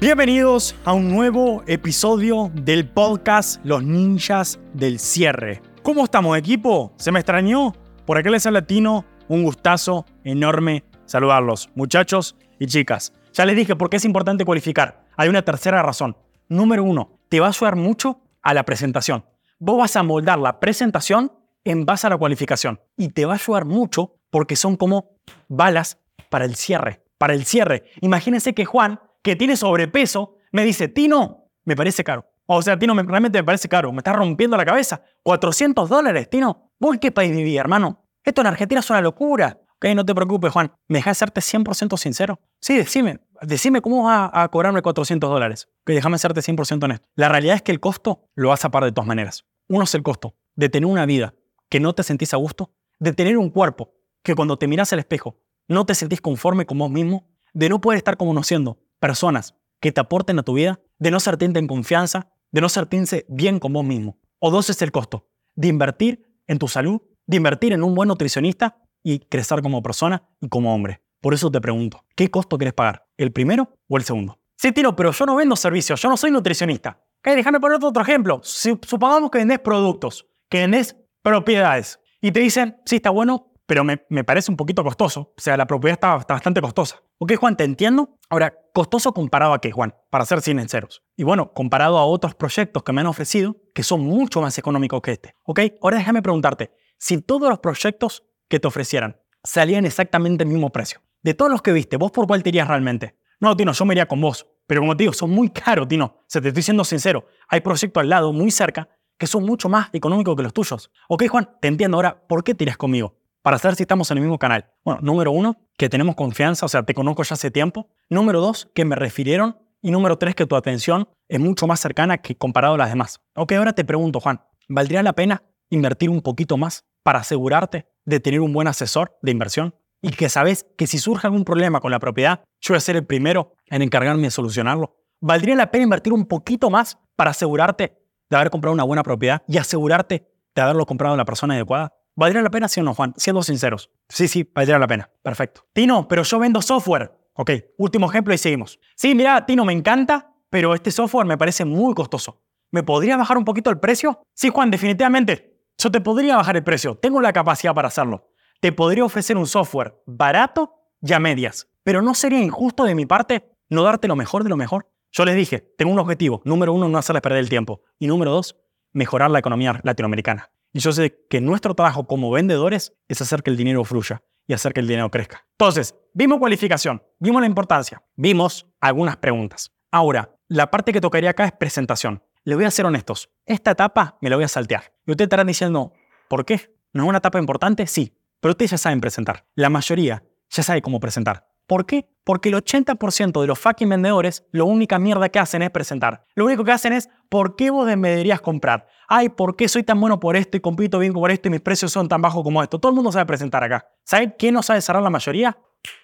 Bienvenidos a un nuevo episodio del podcast Los Ninjas del Cierre. ¿Cómo estamos, equipo? ¿Se me extrañó? Por aquel es el latino, un gustazo enorme saludarlos, muchachos y chicas. Ya les dije por qué es importante cualificar. Hay una tercera razón. Número uno, te va a ayudar mucho a la presentación. Vos vas a moldar la presentación en base a la cualificación y te va a ayudar mucho porque son como balas para el cierre. Para el cierre. Imagínense que Juan, que tiene sobrepeso, me dice, Tino, me parece caro. O sea, Tino, realmente me parece caro. Me está rompiendo la cabeza. 400 dólares, Tino. ¿Vos en qué país vivís, hermano? Esto en Argentina es una locura. Ok, no te preocupes, Juan. ¿Me dejas serte 100% sincero? Sí, decime. Decime cómo vas a, cobrarme 400 dólares. Ok, déjame serte 100% honesto. La realidad es que el costo lo vas a pagar de todas maneras. Uno es el costo de tener una vida que no te sentís a gusto, de tener un cuerpo que cuando te miras al espejo no te sentís conforme con vos mismo, de no poder estar conociendo personas que te aporten a tu vida, de no sentirte en confianza, de no sentirse bien con vos mismo. O dos es el costo de invertir en tu salud, de invertir en un buen nutricionista y crecer como persona y como hombre. Por eso te pregunto, ¿qué costo quieres pagar? ¿El primero o el segundo? Sí, Tino, pero yo no vendo servicios, yo no soy nutricionista. Okay, déjame poner otro ejemplo. Si, supongamos que vendés productos, que vendés propiedades y te dicen, sí, está bueno, pero me, parece un poquito costoso. O sea, la propiedad está, está, bastante costosa. Ok, Juan, te entiendo. Ahora, ¿costoso comparado a qué, Juan? Para ser sinceros. Y bueno, comparado a otros proyectos que me han ofrecido, que son mucho más económicos que este. Ok, ahora déjame preguntarte, si todos los proyectos que te ofrecieran salían exactamente el mismo precio, de todos los que viste, ¿vos por cuál te realmente? No, Tino, yo me iría con vos. Pero como te digo, son muy caros, Tino. Se te estoy siendo sincero. Hay proyectos al lado, muy cerca, que son mucho más económicos que los tuyos. Ok, Juan, te entiendo. Ahora, ¿por qué te irías conmigo? Para saber si estamos en el mismo canal. Bueno, número uno, que tenemos confianza, o sea, te conozco ya hace tiempo. Número dos, que me refirieron. Y número tres, que tu atención es mucho más cercana que comparado a las demás. Ok, ahora te pregunto, Juan, ¿valdría la pena invertir un poquito más para asegurarte de tener un buen asesor de inversión? y que sabes que si surge algún problema con la propiedad, yo voy a ser el primero en encargarme de solucionarlo. ¿Valdría la pena invertir un poquito más para asegurarte de haber comprado una buena propiedad y asegurarte de haberlo comprado en la persona adecuada? ¿Valdría la pena, sí o no, Juan? Siendo sinceros. Sí, sí, valdría la pena. Perfecto. Tino, pero yo vendo software. Ok, último ejemplo y seguimos. Sí, mira, Tino, me encanta, pero este software me parece muy costoso. ¿Me podría bajar un poquito el precio? Sí, Juan, definitivamente. Yo te podría bajar el precio. Tengo la capacidad para hacerlo te podría ofrecer un software barato y a medias. Pero ¿no sería injusto de mi parte no darte lo mejor de lo mejor? Yo les dije, tengo un objetivo. Número uno, no hacerles perder el tiempo. Y número dos, mejorar la economía latinoamericana. Y yo sé que nuestro trabajo como vendedores es hacer que el dinero fluya y hacer que el dinero crezca. Entonces, vimos cualificación, vimos la importancia, vimos algunas preguntas. Ahora, la parte que tocaría acá es presentación. Les voy a ser honestos, esta etapa me la voy a saltear. Y ustedes estarán diciendo, ¿por qué? ¿No es una etapa importante? Sí, pero ustedes ya saben presentar. La mayoría ya sabe cómo presentar. ¿Por qué? Porque el 80% de los fucking vendedores, lo única mierda que hacen es presentar. Lo único que hacen es, ¿por qué vos me deberías comprar? Ay, ¿por qué soy tan bueno por esto y compito bien por esto y mis precios son tan bajos como esto? Todo el mundo sabe presentar acá. ¿Saben qué no sabe cerrar la mayoría?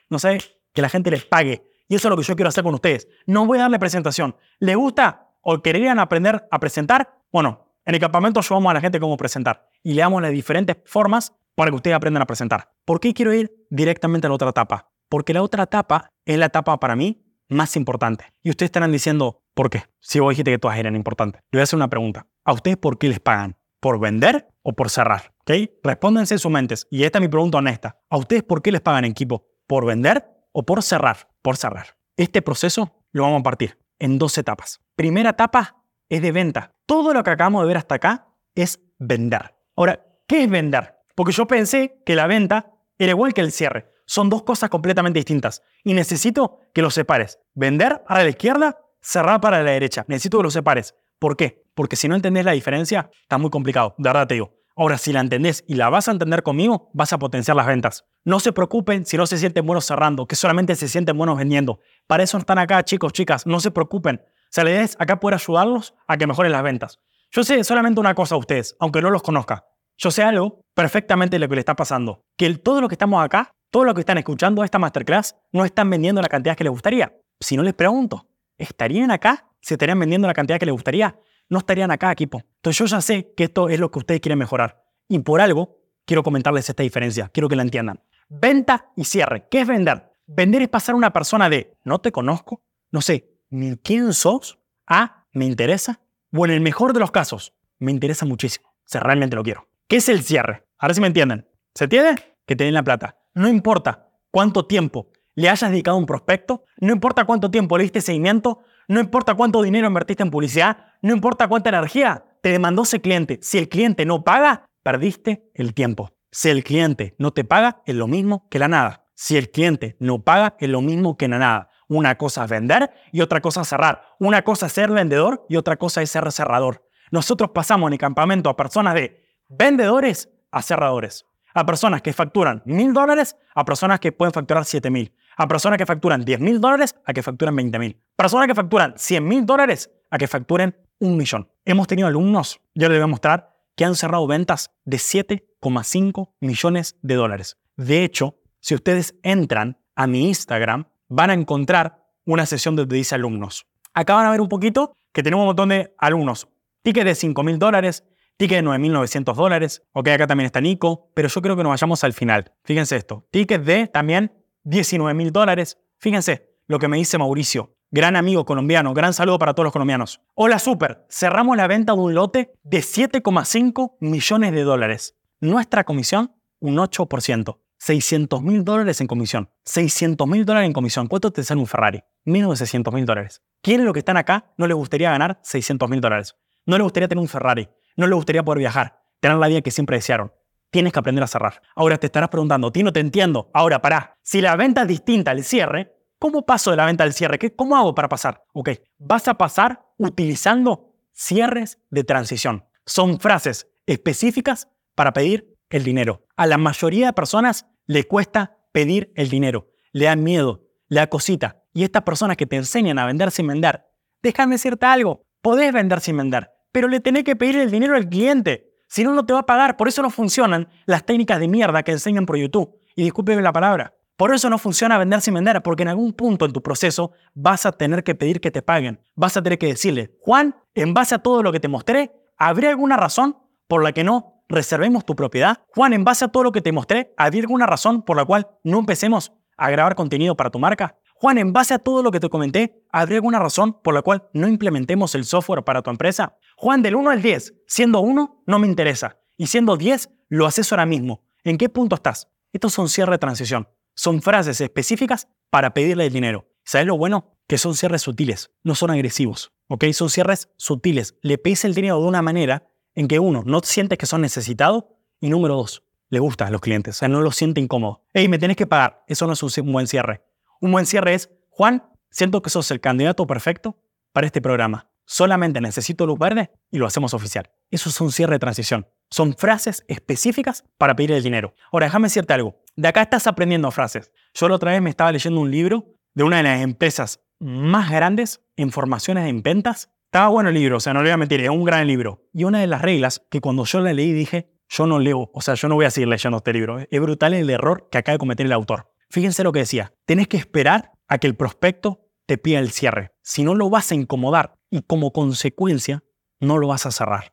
No sabe que la gente les pague. Y eso es lo que yo quiero hacer con ustedes. No voy a darle presentación. ¿Les gusta o querían aprender a presentar? Bueno, en el campamento ayudamos a la gente cómo presentar y le damos las diferentes formas para que ustedes aprendan a presentar. ¿Por qué quiero ir directamente a la otra etapa? Porque la otra etapa es la etapa para mí más importante. Y ustedes estarán diciendo, ¿por qué? Si vos dijiste que todas eran importantes. Le voy a hacer una pregunta. ¿A ustedes por qué les pagan? ¿Por vender o por cerrar? ¿Ok? Respóndanse en sus mentes. Y esta es mi pregunta honesta. ¿A ustedes por qué les pagan en equipo? ¿Por vender o por cerrar? Por cerrar. Este proceso lo vamos a partir en dos etapas. Primera etapa es de venta. Todo lo que acabamos de ver hasta acá es vender. Ahora, ¿qué es vender? Porque yo pensé que la venta era igual que el cierre. Son dos cosas completamente distintas. Y necesito que los separes. Vender para la izquierda, cerrar para la derecha. Necesito que los separes. ¿Por qué? Porque si no entendés la diferencia, está muy complicado. De verdad te digo. Ahora, si la entendés y la vas a entender conmigo, vas a potenciar las ventas. No se preocupen si no se sienten buenos cerrando, que solamente se sienten buenos vendiendo. Para eso están acá, chicos, chicas. No se preocupen. O sea, la acá poder ayudarlos a que mejoren las ventas. Yo sé solamente una cosa a ustedes, aunque no los conozca. Yo sé algo perfectamente lo que le está pasando. Que todo lo que estamos acá, todo lo que están escuchando esta masterclass, no están vendiendo la cantidad que les gustaría. Si no les pregunto, ¿estarían acá? ¿Se estarían vendiendo la cantidad que les gustaría? No estarían acá, equipo. Entonces yo ya sé que esto es lo que ustedes quieren mejorar. Y por algo, quiero comentarles esta diferencia. Quiero que la entiendan. Venta y cierre. ¿Qué es vender? Vender es pasar a una persona de no te conozco, no sé quién sos, A, me interesa, o en el mejor de los casos, me interesa muchísimo. O sea, realmente lo quiero. ¿Qué es el cierre? Ahora si me entienden. ¿Se tiene? Que te la plata. No importa cuánto tiempo le hayas dedicado a un prospecto, no importa cuánto tiempo le diste seguimiento, no importa cuánto dinero invertiste en publicidad, no importa cuánta energía te demandó ese cliente. Si el cliente no paga, perdiste el tiempo. Si el cliente no te paga, es lo mismo que la nada. Si el cliente no paga, es lo mismo que la nada. Una cosa es vender y otra cosa es cerrar. Una cosa es ser vendedor y otra cosa es ser cerrador. Nosotros pasamos en el campamento a personas de vendedores a cerradores. A personas que facturan mil dólares a personas que pueden facturar siete mil. A personas que facturan 10 mil dólares a que facturan 20 mil. Personas que facturan 100 mil dólares a que facturen un millón. Hemos tenido alumnos, yo les voy a mostrar, que han cerrado ventas de 7,5 millones de dólares. De hecho, si ustedes entran a mi Instagram, van a encontrar una sesión donde dice alumnos. Acá van a ver un poquito que tenemos un montón de alumnos. Ticket de 5 mil dólares, ticket de 9.900 dólares. Ok, acá también está Nico, pero yo creo que nos vayamos al final. Fíjense esto. Ticket de también 19 mil dólares. Fíjense lo que me dice Mauricio. Gran amigo colombiano, gran saludo para todos los colombianos. Hola Super, cerramos la venta de un lote de 7,5 millones de dólares. Nuestra comisión, un 8%. 600 mil dólares en comisión. 600 mil dólares en comisión. ¿Cuánto te sale un Ferrari? Menos de 600 mil dólares. ¿Quiénes los que están acá no les gustaría ganar 600 mil dólares? No les gustaría tener un Ferrari. No les gustaría poder viajar. Tener la vida que siempre desearon. Tienes que aprender a cerrar. Ahora te estarás preguntando, Tino, te entiendo. Ahora, pará. Si la venta es distinta al cierre, ¿cómo paso de la venta al cierre? ¿Qué, ¿Cómo hago para pasar? Ok, vas a pasar utilizando cierres de transición. Son frases específicas para pedir el dinero. A la mayoría de personas le cuesta pedir el dinero. Le da miedo, le da cosita. Y estas personas que te enseñan a vender sin vender, déjame decirte algo. Podés vender sin vender, pero le tenés que pedir el dinero al cliente. Si no, no te va a pagar. Por eso no funcionan las técnicas de mierda que enseñan por YouTube. Y discúlpeme la palabra. Por eso no funciona vender sin vender, porque en algún punto en tu proceso vas a tener que pedir que te paguen. Vas a tener que decirle, Juan, en base a todo lo que te mostré, ¿habría alguna razón por la que no reservemos tu propiedad? Juan, en base a todo lo que te mostré, ¿habría alguna razón por la cual no empecemos a grabar contenido para tu marca? Juan, en base a todo lo que te comenté, ¿habría alguna razón por la cual no implementemos el software para tu empresa? Juan, del 1 al 10, siendo 1, no me interesa. Y siendo 10, lo haces ahora mismo. ¿En qué punto estás? Estos son cierres de transición. Son frases específicas para pedirle el dinero. ¿Sabes lo bueno? Que son cierres sutiles, no son agresivos. ¿Ok? Son cierres sutiles. Le pides el dinero de una manera en que uno, no sientes que son necesitados y número dos, le gusta a los clientes. O sea, no lo siente incómodo. Hey, me tienes que pagar. Eso no es un buen cierre. Un buen cierre es, Juan, siento que sos el candidato perfecto para este programa. Solamente necesito luz verde y lo hacemos oficial. Eso es un cierre de transición. Son frases específicas para pedir el dinero. Ahora, déjame decirte algo. De acá estás aprendiendo frases. Yo la otra vez me estaba leyendo un libro de una de las empresas más grandes en formaciones en ventas. Estaba bueno el libro, o sea, no le voy a mentir, es un gran libro. Y una de las reglas que cuando yo la leí dije, yo no leo, o sea, yo no voy a seguir leyendo este libro. Es brutal el error que acaba de cometer el autor. Fíjense lo que decía. Tenés que esperar a que el prospecto te pida el cierre. Si no lo vas a incomodar y como consecuencia no lo vas a cerrar.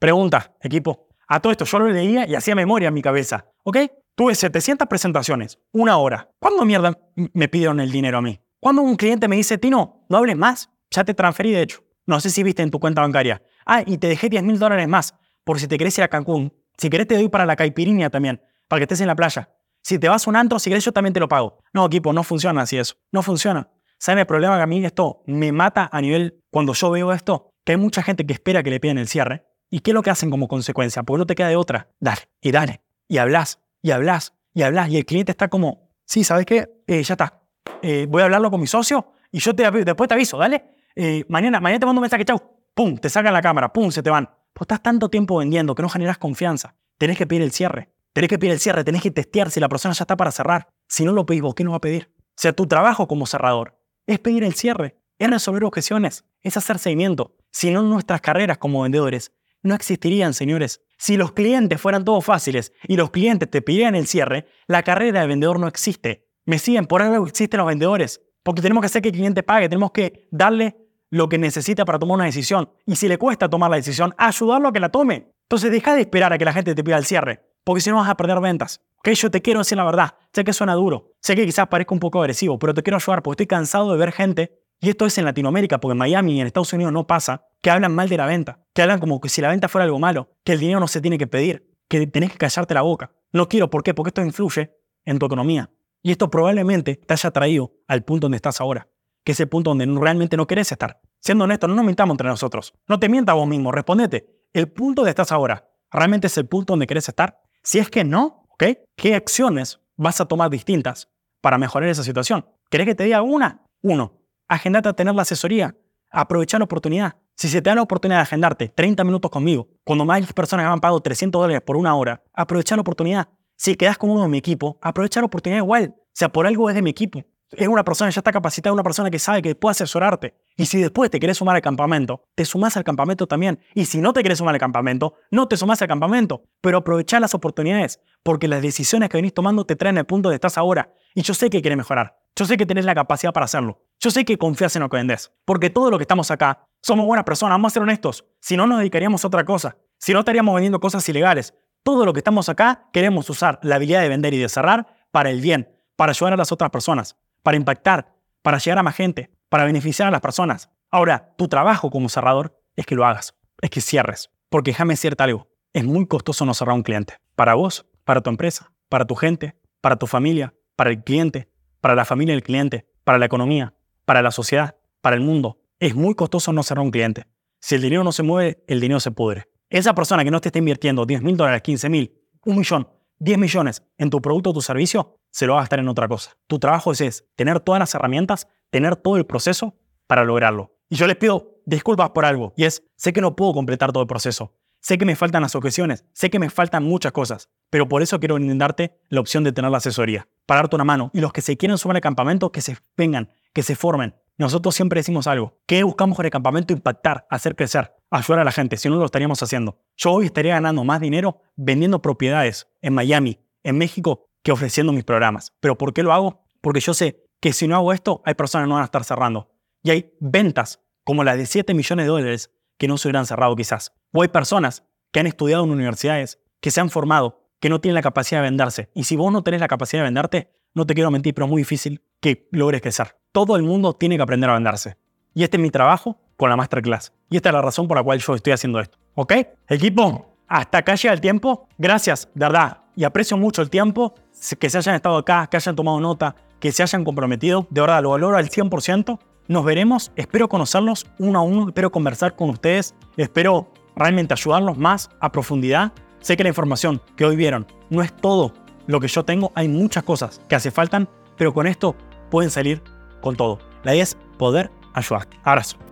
Pregunta, equipo. A todo esto yo lo leía y hacía memoria en mi cabeza. ¿Ok? Tuve 700 presentaciones, una hora. ¿Cuándo mierda me pidieron el dinero a mí? Cuando un cliente me dice, Tino, no hables más, ya te transferí de hecho. No sé si viste en tu cuenta bancaria. Ah, y te dejé 10 mil dólares más por si te querés ir a Cancún. Si querés te doy para la caipirinha también, para que estés en la playa. Si te vas a un antro, si querés, yo también te lo pago. No, equipo, no funciona así eso. No funciona. ¿Saben el problema que a mí esto me mata a nivel cuando yo veo esto? Que hay mucha gente que espera que le pidan el cierre. ¿Y qué es lo que hacen como consecuencia? Porque no te queda de otra. Dale, y dale. Y hablas, y hablas, y hablas. Y el cliente está como, sí, ¿sabes qué? Eh, ya está. Eh, voy a hablarlo con mi socio y yo te, después te aviso, dale. Eh, mañana, mañana te mando un mensaje, chau. Pum, te sacan la cámara, pum, se te van. Pues estás tanto tiempo vendiendo que no generas confianza. Tenés que pedir el cierre. Tenés que pedir el cierre, tenés que testear si la persona ya está para cerrar. Si no lo pedís vos, ¿qué no va a pedir? O sea, tu trabajo como cerrador es pedir el cierre, es resolver objeciones, es hacer seguimiento. Si no, nuestras carreras como vendedores no existirían, señores. Si los clientes fueran todos fáciles y los clientes te pidieran el cierre, la carrera de vendedor no existe. Me siguen, por algo existen los vendedores. Porque tenemos que hacer que el cliente pague, tenemos que darle lo que necesita para tomar una decisión. Y si le cuesta tomar la decisión, ayudarlo a que la tome. Entonces deja de esperar a que la gente te pida el cierre porque si no vas a perder ventas. Que yo te quiero decir la verdad, sé que suena duro, sé que quizás parezca un poco agresivo, pero te quiero ayudar porque estoy cansado de ver gente Y esto es en Latinoamérica, porque en Miami y en Estados Unidos no pasa, que hablan mal de la venta, que hablan como que si la venta fuera algo malo, que el dinero no se tiene que pedir, que tenés que callarte la boca. No quiero, ¿por qué? Porque esto influye en tu economía. Y esto probablemente te haya traído al punto donde estás ahora, que es el punto donde realmente no querés estar. Siendo honesto, no nos mintamos entre nosotros. No te mientas vos mismo, respondete. ¿El punto donde estás ahora realmente es el punto donde querés estar? Si es que no, ¿ok? ¿Qué acciones vas a tomar distintas para mejorar esa situación? ¿Querés que te diga una? Uno, agendate a tener la asesoría. Aprovechar la oportunidad. Si se te da la oportunidad de agendarte 30 minutos conmigo, cuando más personas han pagado 300 dólares por una hora, aprovechar la oportunidad. Si quedas con uno de mi equipo, aprovechar la oportunidad igual. O sea, por algo es de mi equipo. Es una persona que ya está capacitada, una persona que sabe que puede asesorarte. Y si después te querés sumar al campamento, te sumás al campamento también. Y si no te querés sumar al campamento, no te sumás al campamento. Pero aprovechar las oportunidades, porque las decisiones que venís tomando te traen al punto donde estás ahora. Y yo sé que querés mejorar. Yo sé que tenés la capacidad para hacerlo. Yo sé que confías en lo que vendés. Porque todo lo que estamos acá, somos buenas personas, vamos a ser honestos. Si no, nos dedicaríamos a otra cosa. Si no, estaríamos vendiendo cosas ilegales. Todo lo que estamos acá, queremos usar la habilidad de vender y de cerrar para el bien, para ayudar a las otras personas, para impactar, para llegar a más gente, para beneficiar a las personas. Ahora, tu trabajo como cerrador es que lo hagas, es que cierres. Porque déjame decirte algo, es muy costoso no cerrar un cliente. Para vos, para tu empresa, para tu gente, para tu familia, para el cliente, para la familia del cliente, para la economía, para la sociedad, para el mundo. Es muy costoso no cerrar un cliente. Si el dinero no se mueve, el dinero se pudre. Esa persona que no te está invirtiendo 10 mil dólares, 15 mil, un millón, 10 millones en tu producto o tu servicio, se lo va a gastar en otra cosa. Tu trabajo es, tener todas las herramientas, tener todo el proceso para lograrlo. Y yo les pido disculpas por algo, y es, sé que no puedo completar todo el proceso, sé que me faltan las objeciones, sé que me faltan muchas cosas, pero por eso quiero brindarte la opción de tener la asesoría, para una mano. Y los que se quieren sumar al campamento, que se vengan, que se formen. Nosotros siempre decimos algo, ¿qué buscamos con el campamento? Impactar, hacer crecer ayudar a la gente, si no lo estaríamos haciendo. Yo hoy estaría ganando más dinero vendiendo propiedades en Miami, en México, que ofreciendo mis programas. ¿Pero por qué lo hago? Porque yo sé que si no hago esto, hay personas que no van a estar cerrando. Y hay ventas como las de 7 millones de dólares que no se hubieran cerrado quizás. O hay personas que han estudiado en universidades, que se han formado, que no tienen la capacidad de venderse. Y si vos no tenés la capacidad de venderte, no te quiero mentir, pero es muy difícil que logres crecer. Todo el mundo tiene que aprender a venderse. Y este es mi trabajo con la masterclass. Y esta es la razón por la cual yo estoy haciendo esto. ¿Ok? Equipo, hasta acá llega el tiempo. Gracias, de verdad. Y aprecio mucho el tiempo, que se hayan estado acá, que hayan tomado nota, que se hayan comprometido. De verdad, lo valoro al 100%. Nos veremos. Espero conocerlos uno a uno. Espero conversar con ustedes. Espero realmente ayudarlos más a profundidad. Sé que la información que hoy vieron no es todo lo que yo tengo. Hay muchas cosas que hace falta, pero con esto pueden salir con todo. La idea es poder ayudarte. Abrazo.